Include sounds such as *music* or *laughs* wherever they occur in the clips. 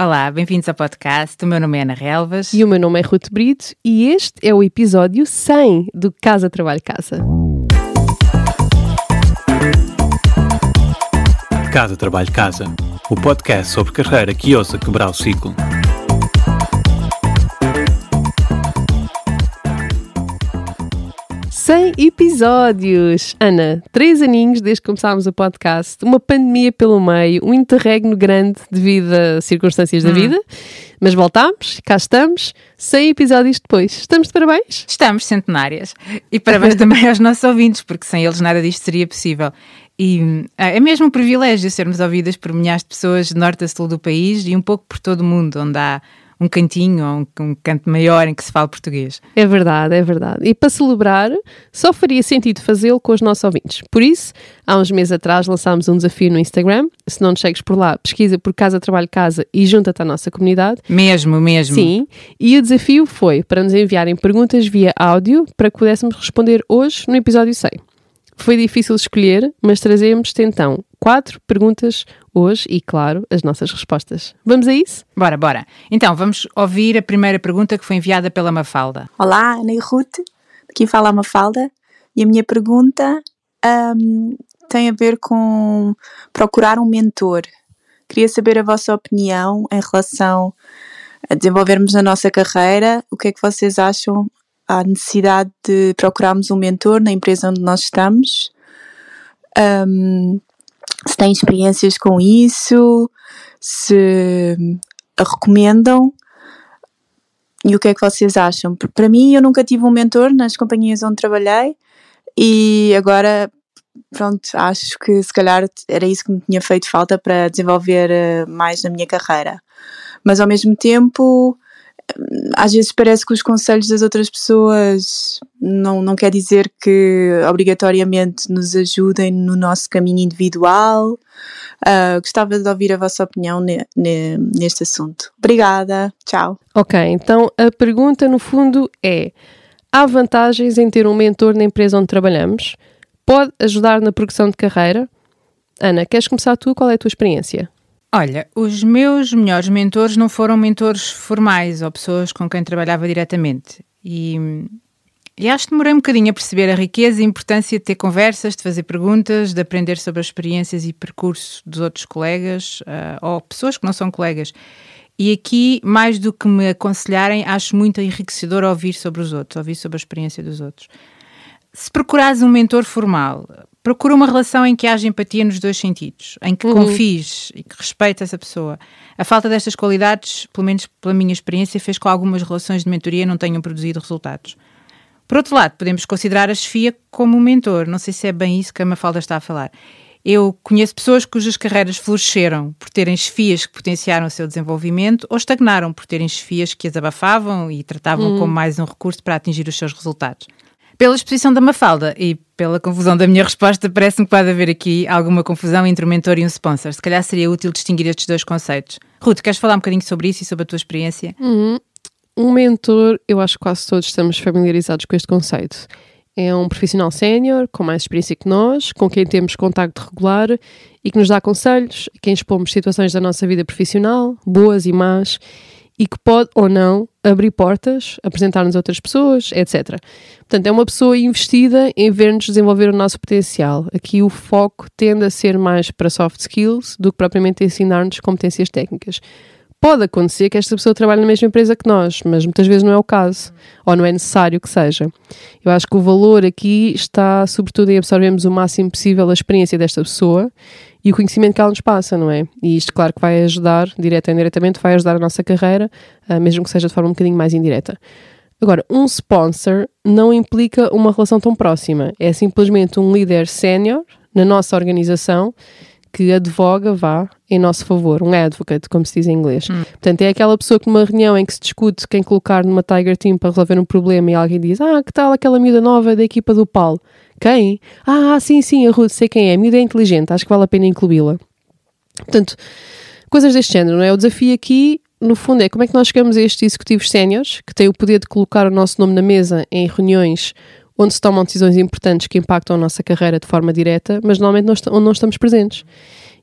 Olá, bem-vindos ao podcast. O meu nome é Ana Relvas. E o meu nome é Ruth Brito e este é o episódio 100 do Casa Trabalho Casa. Casa Trabalho Casa, o podcast sobre carreira que ousa quebrar o ciclo. 100 episódios! Ana, três aninhos desde que começámos o podcast, uma pandemia pelo meio, um interregno grande devido a circunstâncias da hum. vida, mas voltámos, cá estamos, 100 episódios depois. Estamos de parabéns? Estamos centenárias. E parabéns *laughs* também aos nossos ouvintes, porque sem eles nada disto seria possível. E ah, é mesmo um privilégio sermos ouvidas por milhares de pessoas de norte a sul do país e um pouco por todo o mundo, onde há um cantinho ou um, um canto maior em que se fala português. É verdade, é verdade. E para celebrar, só faria sentido fazê-lo com os nossos ouvintes. Por isso, há uns meses atrás lançámos um desafio no Instagram. Se não nos segues por lá, pesquisa por Casa Trabalho Casa e junta-te à nossa comunidade. Mesmo, mesmo. Sim. E o desafio foi para nos enviarem perguntas via áudio para que pudéssemos responder hoje no episódio 100. Foi difícil escolher, mas trazemos-te então quatro perguntas hoje e, claro, as nossas respostas. Vamos a isso? Bora, bora. Então, vamos ouvir a primeira pergunta que foi enviada pela Mafalda. Olá, Ana e Ruth. Aqui fala a Mafalda. E a minha pergunta um, tem a ver com procurar um mentor. Queria saber a vossa opinião em relação a desenvolvermos a nossa carreira. O que é que vocês acham à necessidade de procurarmos um mentor na empresa onde nós estamos. Um, se têm experiências com isso, se a recomendam e o que é que vocês acham? Para mim, eu nunca tive um mentor nas companhias onde trabalhei e agora, pronto, acho que se calhar era isso que me tinha feito falta para desenvolver eh, mais na minha carreira. Mas ao mesmo tempo, às vezes parece que os conselhos das outras pessoas não, não quer dizer que obrigatoriamente nos ajudem no nosso caminho individual. Uh, gostava de ouvir a vossa opinião ne, ne, neste assunto. Obrigada, tchau. Ok, então a pergunta no fundo é: há vantagens em ter um mentor na empresa onde trabalhamos? Pode ajudar na progressão de carreira? Ana, queres começar tu? Qual é a tua experiência? Olha, os meus melhores mentores não foram mentores formais ou pessoas com quem trabalhava diretamente. E, e acho que demorei um bocadinho a perceber a riqueza e a importância de ter conversas, de fazer perguntas, de aprender sobre as experiências e percurso dos outros colegas uh, ou pessoas que não são colegas. E aqui, mais do que me aconselharem, acho muito enriquecedor ouvir sobre os outros, ouvir sobre a experiência dos outros. Se procurares um mentor formal, procura uma relação em que haja empatia nos dois sentidos, em que uhum. confies e que respeites essa pessoa. A falta destas qualidades, pelo menos pela minha experiência, fez com que algumas relações de mentoria não tenham produzido resultados. Por outro lado, podemos considerar a chefia como um mentor. Não sei se é bem isso que a Mafalda está a falar. Eu conheço pessoas cujas carreiras floresceram por terem chefias que potenciaram o seu desenvolvimento ou estagnaram por terem chefias que as abafavam e tratavam uhum. como mais um recurso para atingir os seus resultados. Pela exposição da Mafalda e pela confusão da minha resposta, parece-me que pode haver aqui alguma confusão entre um mentor e um sponsor. Se calhar seria útil distinguir estes dois conceitos. Ruth, queres falar um bocadinho sobre isso e sobre a tua experiência? Uhum. Um mentor, eu acho que quase todos estamos familiarizados com este conceito. É um profissional sénior, com mais experiência que nós, com quem temos contacto regular e que nos dá conselhos, a quem expomos situações da nossa vida profissional, boas e más, e que pode ou não abrir portas, apresentar-nos outras pessoas, etc. Portanto, é uma pessoa investida em ver-nos desenvolver o nosso potencial. Aqui o foco tende a ser mais para soft skills do que propriamente ensinar-nos competências técnicas. Pode acontecer que esta pessoa trabalhe na mesma empresa que nós, mas muitas vezes não é o caso, ou não é necessário que seja. Eu acho que o valor aqui está, sobretudo, em absorvermos o máximo possível a experiência desta pessoa e o conhecimento que ela nos passa, não é? E isto, claro, que vai ajudar, direta ou indiretamente, vai ajudar a nossa carreira, uh, mesmo que seja de forma um bocadinho mais indireta. Agora, um sponsor não implica uma relação tão próxima, é simplesmente um líder sénior na nossa organização que advoga, vá, em nosso favor, um advocate, como se diz em inglês. Hum. Portanto, é aquela pessoa que numa reunião em que se discute quem colocar numa Tiger Team para resolver um problema e alguém diz, ah, que tal aquela miúda nova da equipa do Paulo? Quem? Ah, sim, sim, a Ruth, sei quem é. A miúda é inteligente, acho que vale a pena incluí-la. Portanto, coisas deste género, não é? O desafio aqui, no fundo, é como é que nós chegamos a estes executivos séniores, que têm o poder de colocar o nosso nome na mesa em reuniões onde se tomam decisões importantes que impactam a nossa carreira de forma direta, mas normalmente onde não estamos presentes.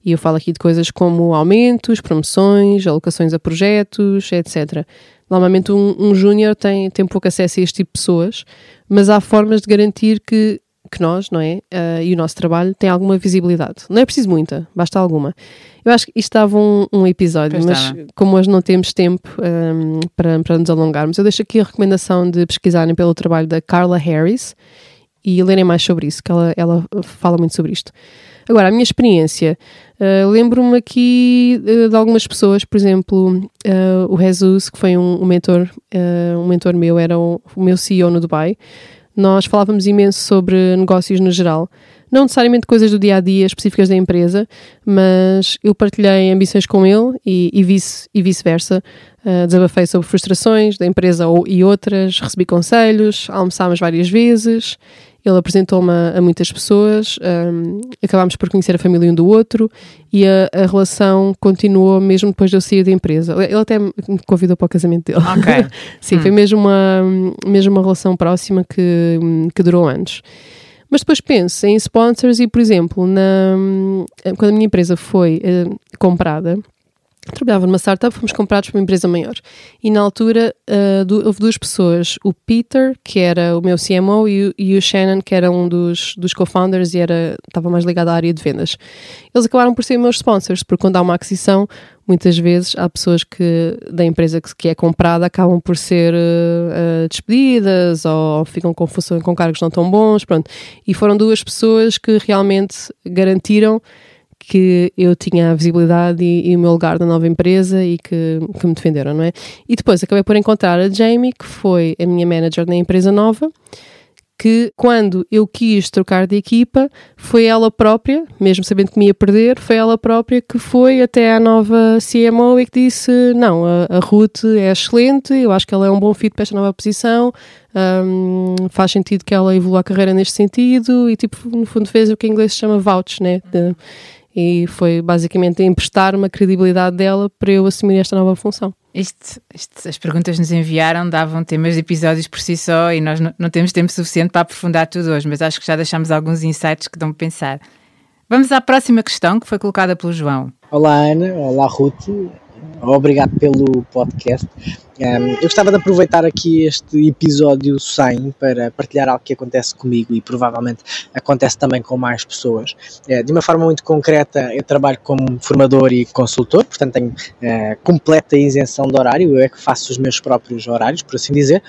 E eu falo aqui de coisas como aumentos, promoções, alocações a projetos, etc. Normalmente um, um júnior tem, tem pouco acesso a este tipo de pessoas, mas há formas de garantir que, que nós, não é? Uh, e o nosso trabalho tem alguma visibilidade. Não é preciso muita, basta alguma. Eu acho que isto estava um, um episódio, Pois mas estava. como hoje não temos tempo um, para, para nos alongarmos, eu deixo aqui a recomendação de pesquisarem pelo trabalho da Carla Harris e lerem mais sobre isso, que ela, ela fala muito sobre isto. Agora, a minha experiência, uh, lembro-me aqui uh, de algumas pessoas, por exemplo, uh, o Jesus, que foi um, um mentor, um mentor meu, era o, o meu CEO no Dubai. Nós falávamos imenso sobre negócios no geral, não necessariamente coisas do dia a dia específicas da empresa, mas eu partilhei ambições com ele e, e vice e vice-versa. Uh, desabafei sobre frustrações da empresa ou, e outras, recebi conselhos, almoçámos várias vezes. Ele apresentou-me a, a muitas pessoas, um, acabámos por conhecer a família um do outro e a, a relação continuou mesmo depois de eu sair da empresa. Ele até me convidou para o casamento dele. Ok. *laughs* Sim, foi mesmo uma, mesmo uma relação próxima que, que durou anos. Mas depois penso em sponsors e, por exemplo, na, quando a minha empresa foi eh, comprada, trabalhava numa startup, fomos comprados por uma empresa maior. E na altura uh, du- houve duas pessoas, o Peter, que era o meu CMO, e e o Shannon, que era um dos, dos co-founders e era, estava mais ligado à área de vendas. Eles acabaram por ser meus sponsors, porque quando há uma aquisição, muitas vezes há pessoas que da empresa que, que é comprada acabam por ser uh, despedidas ou ficam com, com cargos não tão bons, pronto. E foram duas pessoas que realmente garantiram que eu tinha a visibilidade e, e o meu lugar na nova empresa e que, que me defenderam, não é? E depois acabei por encontrar a Jamie, que foi a minha manager na empresa nova, que quando eu quis trocar de equipa, foi ela própria, mesmo sabendo que me ia perder, foi ela própria que foi até à nova CMO e que disse: Não, a, a Ruth é excelente, eu acho que ela é um bom fit para esta nova posição, hum, faz sentido que ela evolua a carreira neste sentido, e tipo, no fundo, fez o que em inglês se chama vouch, né? De- e foi basicamente emprestar uma credibilidade dela para eu assumir esta nova função. Isto, isto- as perguntas que nos enviaram davam temas de episódios por si só e nós não, não temos tempo suficiente para aprofundar tudo hoje, mas acho que já deixamos alguns insights que dão para pensar. Vamos à próxima questão que foi colocada pelo João. Olá Ana, olá Ruth, obrigado pelo podcast. Um, eu gostava de aproveitar aqui este episódio 100 para partilhar algo que acontece comigo e provavelmente acontece também com mais pessoas. Eh, de uma forma muito concreta, eu trabalho como formador e consultor, portanto tenho eh, completa isenção de horário, eu é que faço os meus próprios horários, por assim dizer,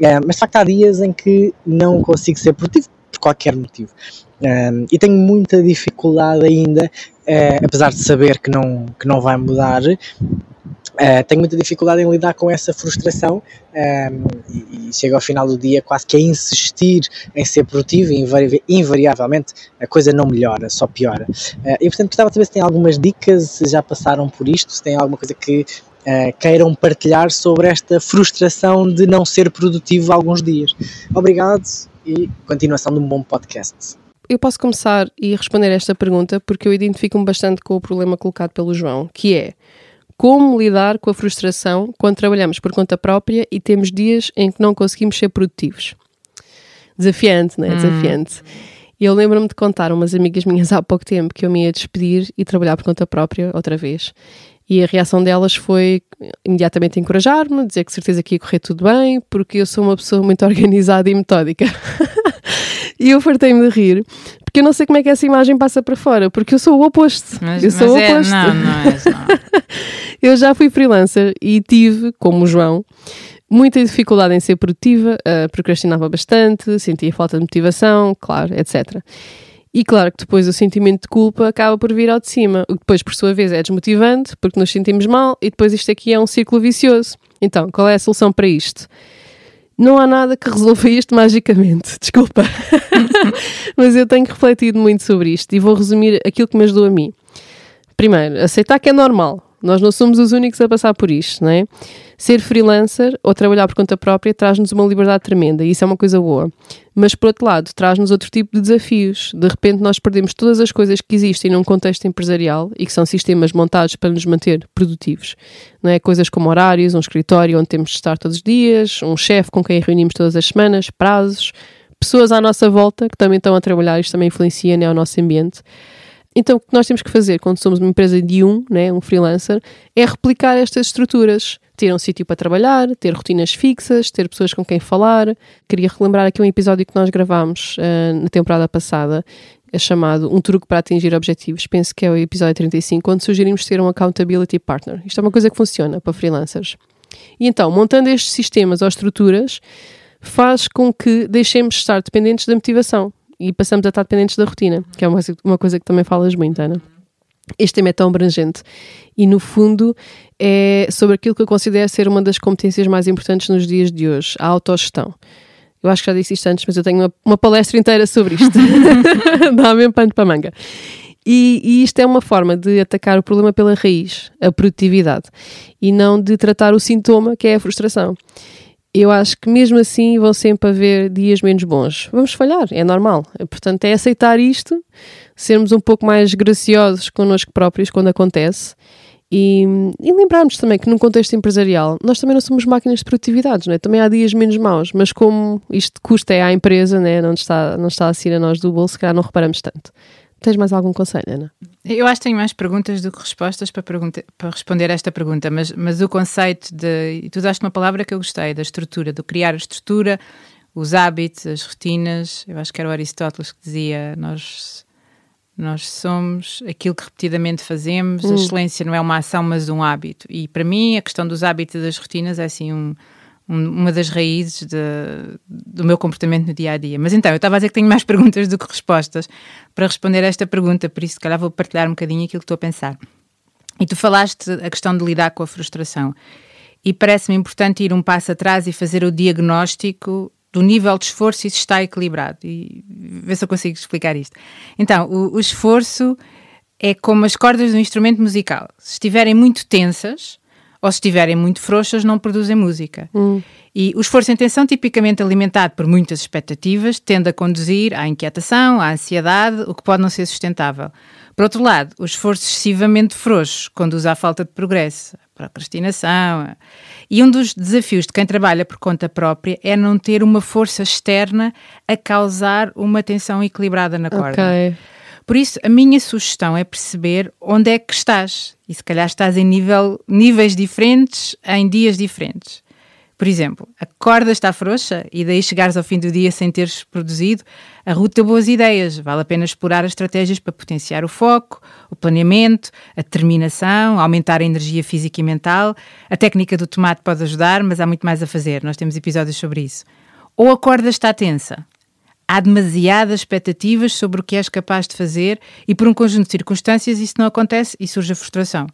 Eh, mas de facto há dias em que não consigo ser produtivo por qualquer motivo. Um, e tenho muita dificuldade ainda apesar de saber que não, que não vai mudar, eh, tenho muita dificuldade em lidar com essa frustração ehm, e, e chego ao final do dia quase que a insistir em ser produtivo e invari- invariavelmente a coisa não melhora, só piora. Eh, e portanto gostava de saber se tem algumas dicas, se já passaram por isto, se tem alguma coisa que eh, queiram partilhar sobre esta frustração de não ser produtivo alguns dias. Obrigado e continuação de um bom podcast. Eu posso começar e responder esta pergunta porque eu identifico-me bastante com o problema colocado pelo João, que é como lidar com a frustração quando trabalhamos por conta própria e temos dias em que não conseguimos ser produtivos. Desafiante, não é? Desafiante. E eu lembro-me de contar umas amigas minhas há pouco tempo que eu me ia despedir e trabalhar por conta própria outra vez. E a reação delas foi imediatamente encorajar-me, dizer que certeza que ia correr tudo bem, porque eu sou uma pessoa muito *laughs* organizada e metódica. *laughs* e eu fartei-me de rir, porque eu não sei como é que essa imagem passa para fora, porque eu sou o oposto. Mas, eu sou o é, oposto. não, não és, não. *laughs* Eu já fui freelancer e tive, como o João, muita dificuldade em ser produtiva, uh, procrastinava bastante, sentia falta de motivação, claro, etc. E claro que depois o sentimento de culpa acaba por vir ao de cima, o que depois, por sua vez, é desmotivante, porque nos sentimos mal e depois isto aqui é um círculo vicioso. Então, qual é a solução para isto? Não há nada que resolva isto magicamente, *laughs* desculpa. Mas eu tenho refletido muito sobre isto e vou resumir aquilo que me ajudou a mim. Primeiro, aceitar que é normal. Nós não somos os únicos a passar por isto, não é? Ser freelancer ou trabalhar por conta própria traz-nos uma liberdade tremenda e isso é uma coisa boa. Mas, por outro lado, traz-nos outro tipo de desafios. De repente, nós perdemos todas as coisas que existem num contexto empresarial e que são sistemas montados para nos manter produtivos. Não é? Coisas como horários, um escritório onde temos de estar todos os dias, um chefe com quem reunimos todas as semanas, prazos, pessoas à nossa volta que também estão a trabalhar, isto também influencia né, o nosso ambiente. Então, o que nós temos que fazer quando somos uma empresa de um, né, um freelancer, é replicar estas estruturas. Ter um sítio para trabalhar, ter rotinas fixas, ter pessoas com quem falar. Queria relembrar aqui um episódio que nós gravámos uh, na temporada passada, é chamado Um Truque para Atingir Objetivos. Penso que é o episódio 35, onde sugerimos ter um Accountability Partner. Isto é uma coisa que funciona para freelancers. E então, montando estes sistemas ou estruturas, faz com que deixemos de estar dependentes da motivação e passamos a estar dependentes da rotina, que é uma, uma coisa que também falas muito, Ana. Este tema é tão abrangente e, no fundo, é sobre aquilo que eu considero ser uma das competências mais importantes nos dias de hoje, a autogestão. Eu acho que já disse isto antes, mas eu tenho uma, uma palestra inteira sobre isto. *laughs* *laughs* Dá mesmo pano para manga. E, e, isto é uma forma de atacar o problema pela raiz, a produtividade, e não de tratar o sintoma, que é a frustração eu acho que mesmo assim vão sempre haver dias menos bons. Vamos falhar, é normal. Portanto, é aceitar isto, sermos um pouco mais graciosos connosco próprios quando acontece e, e lembrarmos também que num contexto empresarial nós também não somos máquinas de produtividade, não é? também há dias menos maus, mas como isto custa é à empresa, né? não, está, não está a sair a nós do bolso, se calhar não reparamos tanto. Tens mais algum conselho, Ana? Eu acho que tenho mais perguntas do que respostas para, para responder esta pergunta, mas, mas o conceito de. Tu daste uma palavra que eu gostei, da estrutura, do criar a estrutura, os hábitos, as rotinas. Eu acho que era o Aristóteles que dizia: nós, nós somos aquilo que repetidamente fazemos, hum. a excelência não é uma ação, mas um hábito. E para mim, a questão dos hábitos e das rotinas é assim um uma das raízes de, do meu comportamento no dia a dia. Mas então, eu estava a dizer que tenho mais *laughs* perguntas do que respostas para responder a esta pergunta, por isso, se calhar, vou partilhar um bocadinho aquilo que estou a pensar. E tu falaste a questão de lidar com a frustração. E parece-me importante ir um passo atrás e fazer o diagnóstico do nível de esforço e se está equilibrado. E ver se eu consigo explicar isto. Então, o, o esforço é como as cordas de um instrumento musical. Se estiverem muito tensas, ou se estiverem muito frouxas, não produzem música. Hum. E o esforço em tensão, tipicamente alimentado por muitas expectativas, tende a conduzir à inquietação, à ansiedade, o que pode não ser sustentável. Por outro lado, o esforço excessivamente frouxo conduz à falta de progresso, à procrastinação. E um dos desafios de quem trabalha por conta própria é não ter uma força externa a causar uma tensão equilibrada na corda. Okay. Por isso, a minha sugestão é perceber onde é que estás. E se calhar estás em nível, níveis diferentes, em dias diferentes. Por exemplo, a corda está frouxa e daí chegares ao fim do dia sem teres produzido, a ruta boas ideias. Vale a pena explorar as estratégias para potenciar o foco, o planeamento, a determinação, aumentar a energia física e mental. A técnica do tomate pode ajudar, mas há muito mais a fazer. Nós temos episódios sobre isso. Ou a corda está tensa há demasiadas expectativas sobre o que és capaz de fazer e por um conjunto de circunstâncias isso não acontece e surge a frustração.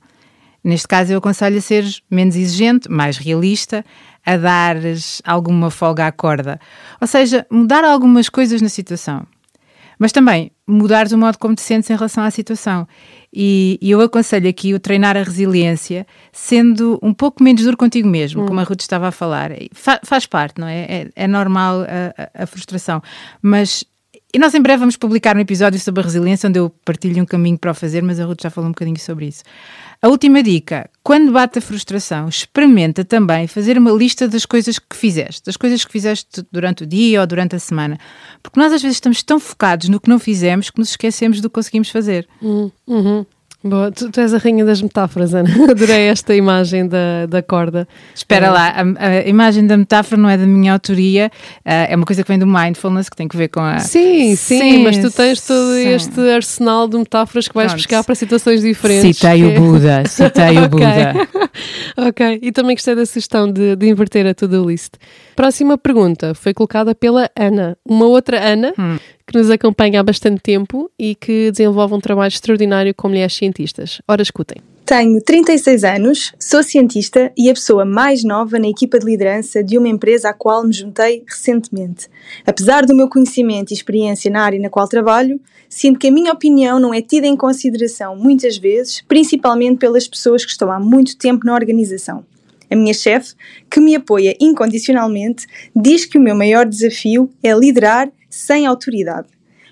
Neste caso, eu aconselho a seres menos exigente, mais realista, a dares alguma folga à corda. Ou seja, mudar algumas coisas na situação. Mas também mudares o modo como te sentes em relação à situação. E, e, eu aconselho aqui o treinar a resiliência, sendo um pouco menos duro contigo mesmo, hum. como a Ruth estava a falar. Fa faz parte, não é? É, é normal a, a, frustração. Mas. E nós em breve vamos publicar um episódio sobre a resiliência, onde eu partilho um caminho para o fazer, mas a Ruth já falou um bocadinho sobre isso. A última dica: quando bate a frustração, experimenta também fazer uma lista das coisas que fizeste, das coisas que fizeste durante o dia ou durante a semana. Porque nós às vezes estamos tão focados no que não fizemos que nos esquecemos do que conseguimos fazer. Uhum. Boa, tu, tu, és a rainha das metáforas, Ana. *laughs* Adorei esta imagem da, da corda. Espera é. lá, a, a, imagem da metáfora não é da minha autoria, uh, é uma coisa que vem do mindfulness, que tem que ver com a. Sim, sim, sim mas tu tens todo sim. este arsenal de metáforas que vais Pronto. buscar para situações diferentes. Citei o *laughs* Buda, citei o *laughs* Buda. ok, e também gostei da sugestão de, de inverter a to-do list. Próxima pergunta foi colocada pela Ana, uma outra Ana. Hum que nos acompanha há bastante tempo e que desenvolve um trabalho extraordinário com mulheres cientistas. Ora, escutem. Tenho 36 anos, sou cientista e a pessoa mais nova na equipa de liderança de uma empresa à qual me juntei recentemente. Apesar do meu conhecimento e experiência na área na qual trabalho, sinto que a minha opinião não é tida em consideração muitas vezes, principalmente pelas pessoas que estão há muito tempo na organização. A minha chefe, que me apoia incondicionalmente, diz que o meu maior desafio é liderar sem autoridade.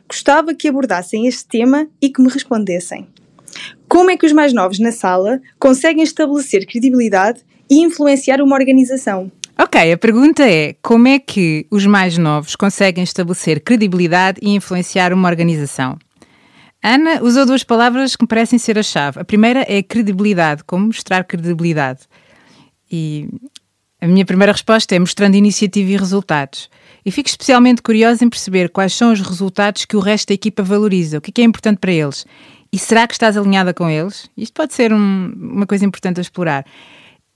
Gostava que abordassem este tema e que me respondessem. Como é que os mais novos na sala conseguem estabelecer credibilidade e influenciar uma organização? Ok, a pergunta é: como é que os mais novos conseguem estabelecer credibilidade e influenciar uma organização? Ana usou duas palavras que me parecem ser a chave. A primeira é credibilidade, como mostrar credibilidade. E a minha primeira resposta é mostrando iniciativa e resultados. E fico especialmente curiosa em perceber quais são os resultados que o resto da equipa valoriza, o que é, que é importante para eles. E será que estás alinhada com eles? Isto pode ser um, uma coisa importante a explorar.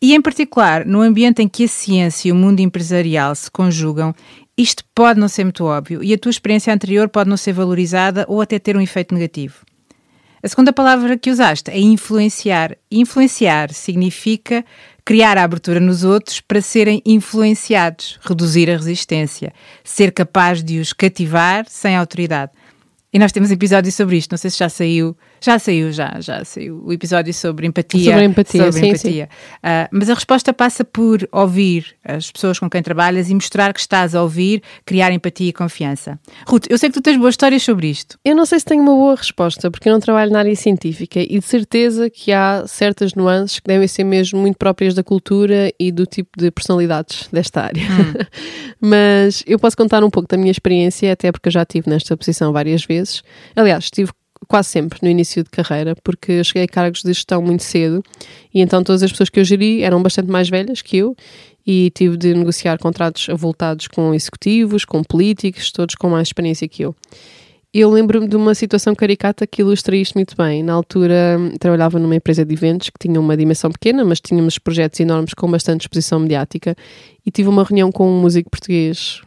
E, em particular, no ambiente em que a ciência e o mundo empresarial se conjugam, isto pode não ser muito óbvio e a tua experiência anterior pode não ser valorizada ou até ter um efeito negativo. A segunda palavra que usaste é influenciar. Influenciar significa criar a abertura nos outros para serem influenciados, reduzir a resistência, ser capaz de os cativar sem autoridade. E nós temos episódios sobre isto, não sei se já saiu já saiu, já, já saiu o episódio sobre empatia. Sobre empatia, sobre sim, empatia. Uh, mas a resposta passa por ouvir as pessoas com quem trabalhas e mostrar que estás a ouvir, criar empatia e confiança. Ruth, eu sei que tu tens boas histórias sobre isto. Eu não sei se tenho uma boa resposta, porque eu não trabalho na área científica e de certeza que há certas nuances que devem ser mesmo muito próprias da cultura e do tipo de personalidades desta área. Hum. *laughs* mas eu posso contar um pouco da minha experiência, até porque eu já estive nesta posição várias vezes. Aliás, estive quase sempre no início de carreira, porque eu cheguei a cargos de gestão muito cedo e então todas as pessoas que eu geri eram bastante mais velhas que eu e tive de negociar contratos avultados com executivos, com políticos, todos com mais experiência que eu. Eu lembro-me de uma situação caricata que ilustra isto muito bem. Na altura, trabalhava numa empresa de eventos que tinha uma dimensão pequena, mas tínhamos projetos enormes com bastante exposição mediática. E tive uma reunião com um músico português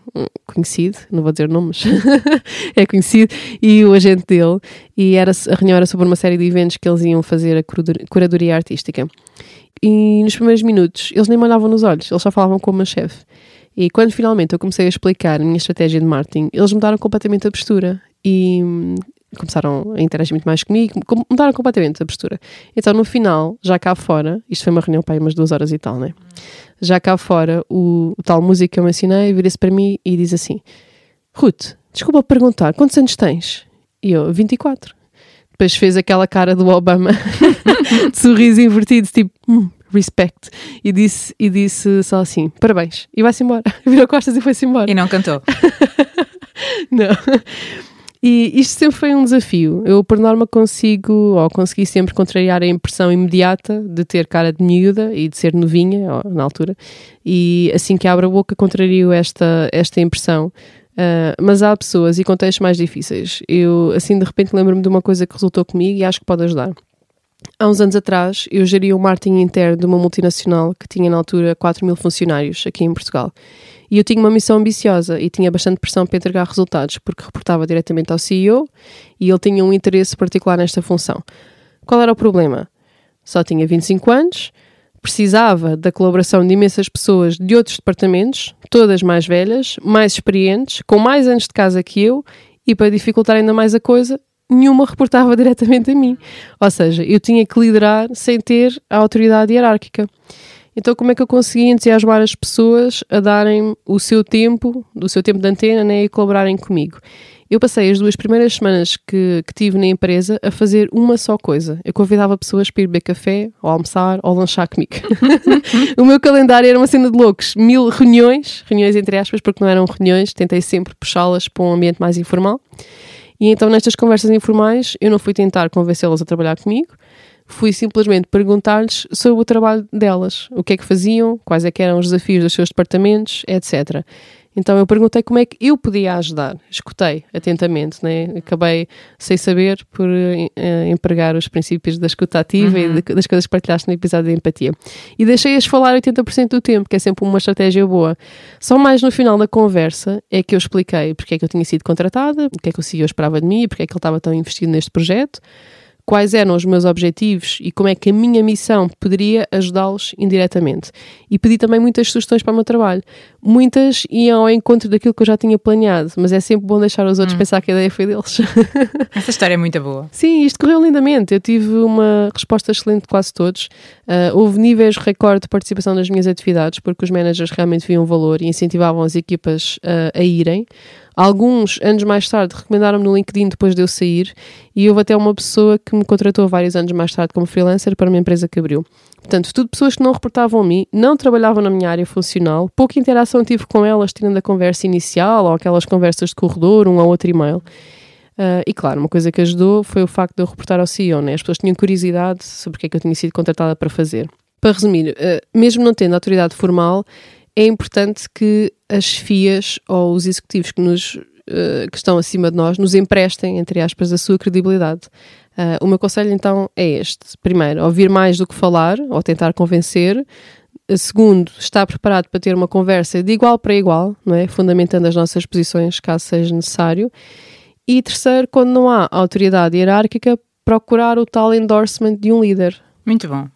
conhecido, não vou dizer nomes, *laughs* é conhecido, e o agente dele. E era, a reunião era sobre uma série de eventos que eles iam fazer a curadoria artística. E nos primeiros minutos, eles nem me olhavam nos olhos, eles só falavam com uma chefe. E quando finalmente eu comecei a explicar a minha estratégia de marketing, eles mudaram completamente a postura e hum, começaram a interagir muito mais comigo, mudaram completamente a postura. Então, no final, já cá fora, isto foi uma reunião para aí umas duas horas e tal, né? Já cá fora, o, o tal músico que eu mencionei vira-se para mim e diz assim: Ruth, desculpa perguntar, quantos anos tens? E eu, 24. Depois fez aquela cara do Obama, *laughs* de sorriso invertido, tipo, hum, respect. E disse, e disse só assim: parabéns. E vai-se embora. *laughs* Virou costas e foi-se embora. E não cantou. *laughs* não. E isto sempre foi um desafio. Eu, por norma, consigo, ou consegui sempre contrariar a impressão imediata de ter cara de miúda e de ser novinha, na altura, e assim que abro a boca, contrario esta, esta impressão. Uh, mas há pessoas e contextos mais difíceis. Eu, assim, de repente, lembro-me de uma coisa que resultou comigo e acho que pode ajudar. Há uns anos atrás, eu geria o marketing interno de uma multinacional que tinha na altura 4 mil funcionários aqui em Portugal. E eu tinha uma missão ambiciosa e tinha bastante pressão para entregar resultados, porque reportava diretamente ao CEO e ele tinha um interesse particular nesta função. Qual era o problema? Só tinha 25 anos, precisava da colaboração de imensas pessoas de outros departamentos, todas mais velhas, mais experientes, com mais anos de casa que eu, e para dificultar ainda mais a coisa, nenhuma reportava diretamente a mim. Ou seja, eu tinha que liderar sem ter a autoridade hierárquica. Então, como é que eu consegui entusiasmar as pessoas a darem o seu tempo, o seu tempo de antena, né, e colaborarem comigo? Eu passei as duas primeiras semanas que, que tive na empresa a fazer uma só coisa. Eu convidava pessoas para ir beber café, ou almoçar, ou lanchar comigo. *laughs* o meu calendário era uma cena de loucos. Mil reuniões, reuniões entre aspas, porque não eram reuniões, tentei sempre puxá-las para um ambiente mais informal. E então, nestas conversas informais, eu não fui tentar convencê-las a trabalhar comigo, fui simplesmente perguntar-lhes sobre o trabalho delas, o que é que faziam, quais é que eram os desafios dos seus departamentos, etc. Então eu perguntei como é que eu podia ajudar. Escutei atentamente, né? acabei sem saber por uh, empregar os princípios da escuta ativa uhum. e de, das coisas que partilhaste no episódio de empatia. E deixei-as falar 80% do tempo, que é sempre uma estratégia boa. Só mais no final da conversa é que eu expliquei porque é que eu tinha sido contratada, o que é que o CEO esperava de mim e porque é que ele estava tão investido neste projeto quais eram os meus objetivos e como é que a minha missão poderia ajudá-los indiretamente. E pedi também muitas sugestões para o meu trabalho. Muitas iam ao encontro daquilo que eu já tinha planeado, mas é sempre bom deixar os outros hum. pensar que a ideia foi deles. *laughs* Essa história é muito boa. Sim, isto correu lindamente. Eu tive uma resposta excelente de quase todos. Uh, houve níveis recorde de participação nas minhas atividades, porque os managers realmente viam valor e incentivavam as equipas uh, a irem. Alguns anos mais tarde recomendaram-me no LinkedIn depois de eu sair e houve até uma pessoa que me contratou vários anos mais tarde como freelancer para uma empresa que abriu. Portanto, tudo pessoas que não reportavam a mim, não trabalhavam na minha área funcional, pouca interação tive com elas, tirando a conversa inicial ou aquelas conversas de corredor, um ou outro e-mail. Uh, e claro, uma coisa que ajudou foi o facto de eu reportar ao CEO, né? As pessoas tinham curiosidade sobre o que é que eu tinha sido contratada para fazer. Para resumir, uh, mesmo não tendo autoridade formal, é importante que as FIAs ou os executivos que, nos, uh, que estão acima de nós nos emprestem, entre aspas, a sua credibilidade. o meu conselho então é este: primeiro, ouvir mais do que falar ou tentar convencer. Segundo, estar preparado para ter uma conversa de igual para igual, não é? fundamentando as nossas posições, caso seja necessário. E terceiro, quando não há autoridade hierárquica, procurar o tal endorsement de um líder. Muito bom.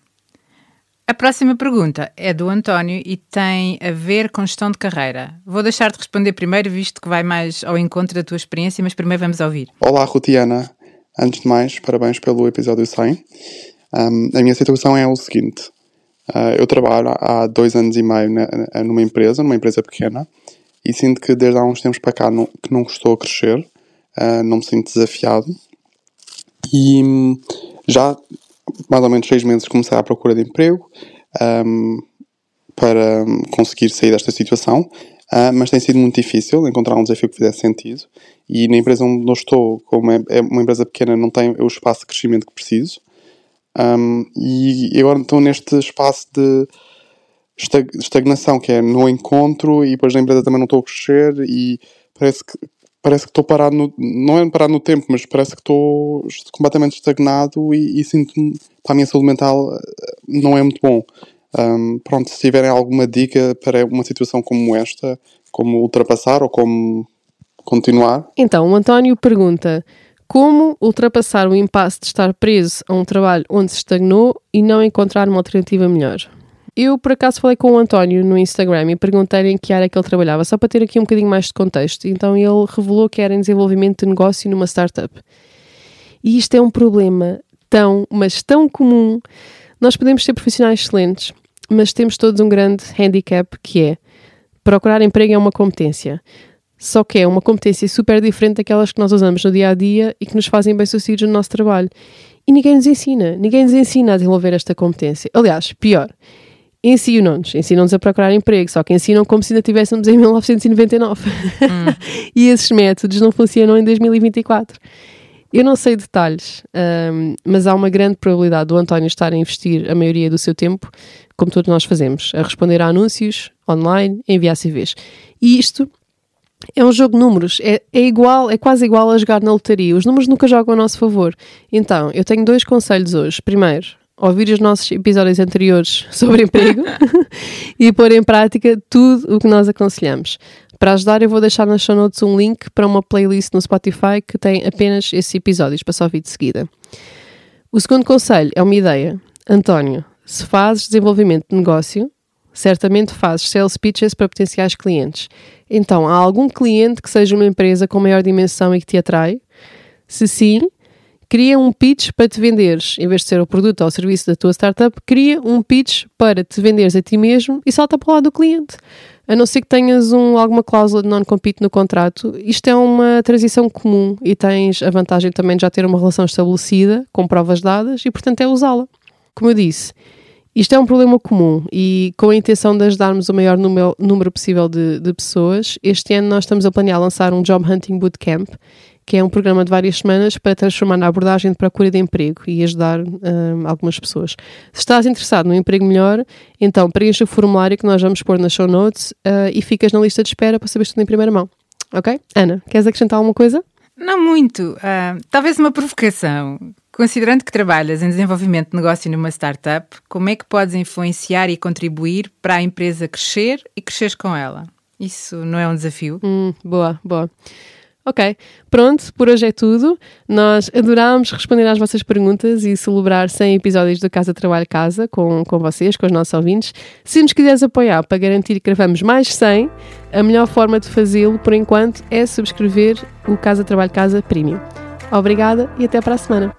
A próxima pergunta é do António e tem a ver com gestão de carreira. Vou deixar de responder primeiro, visto que vai mais ao encontro da tua experiência, mas primeiro vamos ouvir. Olá, Rutiana. Antes de mais, parabéns pelo episódio 100. Um, a minha situação é o seguinte: uh, eu trabalho há dois anos e meio na, numa empresa, numa empresa pequena, e sinto que desde há uns tempos para cá não, que não estou a crescer uh, não me sinto desafiado. E um, já mais ou menos seis meses comecei à procura de emprego um, para conseguir sair desta situação, uh, mas tem sido muito difícil encontrar um desafio que fizesse sentido. E na empresa onde eu estou, como é, é uma empresa pequena, não tem o espaço de crescimento que preciso. Um, e agora estou neste espaço de estagnação, que é no encontro, e depois na empresa também não estou a crescer, e parece que parece que estou parado no, não é parado no tempo, mas parece que estou completamente estagnado e, e sinto-me, para a minha saúde mental, eh, não é muito bom. Um, pronto, se tiverem alguma dica para uma situação como esta, como ultrapassar ou como continuar? Então, o António pergunta: como ultrapassar o impasse de estar preso a um trabalho onde se estagnou e não encontrar uma alternativa melhor? Eu, por acaso, falei com o António no Instagram e perguntei-lhe em que área é que ele trabalhava, só para ter aqui um bocadinho mais de contexto. Então, ele revelou que era em desenvolvimento de negócio numa startup. E isto é um problema tão, mas tão comum. Nós podemos ser profissionais excelentes, mas temos todos um grande handicap que é procurar emprego é uma competência. Só que é uma competência super diferente daquelas que nós usamos no dia a dia e que nos fazem bem-sucedidos no nosso trabalho. E ninguém nos ensina, ninguém nos ensina a desenvolver esta competência. Aliás, pior, ensinam-nos, ensinam-nos a procurar emprego, só que ensinam como se ainda estivéssemos em 1999. Hum. *laughs* e esses métodos não funcionam em 2024. Eu não sei detalhes, um, mas há uma grande probabilidade do António estar a investir a maioria do seu tempo, como todos nós fazemos, a responder a anúncios online, a enviar CVs. E isto é um jogo de números, é, é, igual, é quase igual a jogar na lotaria. Os números nunca jogam a nosso favor. Então, eu tenho dois conselhos hoje. Primeiro, ouvir os nossos episódios anteriores *laughs* sobre emprego *laughs* e pôr em prática tudo o que nós aconselhamos. Para ajudar, eu vou deixar nas show notes um link para uma playlist no Spotify que tem apenas esses episódios para só ouvir de seguida. O segundo conselho é uma ideia. António, se fazes desenvolvimento de negócio, certamente fazes sales pitches para potenciais clientes. Então, há algum cliente que seja uma empresa com maior dimensão e que te atrai? Se sim, cria um pitch para te venderes. Em vez de ser o produto ou o serviço da tua startup, cria um pitch para te venderes a ti mesmo e salta para o lado do cliente. A não ser que tenhas um, alguma cláusula de non-compete no contrato, isto é uma transição comum e tens a vantagem também de já ter uma relação estabelecida, com provas dadas, e portanto é usá-la. Como eu disse, isto é um problema comum e com a intenção de ajudarmos o maior número, possível de, de, pessoas, este ano nós estamos a planear lançar um Job Hunting Bootcamp que é um programa de várias semanas para transformar na abordagem de procura de emprego e ajudar um, algumas pessoas. Se estás interessado num emprego melhor, então preencha o formulário que nós vamos pôr nas show notes uh, e ficas na lista de espera para saber tudo em primeira mão. Ok? Ana, queres acrescentar alguma coisa? Não muito. Uh, talvez uma provocação. Considerando que trabalhas em desenvolvimento de negócio numa startup, como é que podes influenciar e contribuir para a empresa crescer e cresceres com ela? Isso não é um desafio? Hum, boa, boa. Ok, pronto, por hoje é tudo. Nós adorámos responder às vossas perguntas e celebrar 100 episódios do Casa Trabalho Casa com, com vocês, com os nossos ouvintes. Se nos quiseres apoiar para garantir que gravamos mais 100, a melhor forma de fazê-lo, por enquanto, é subscrever o Casa Trabalho Casa Premium. Obrigada e até para a semana.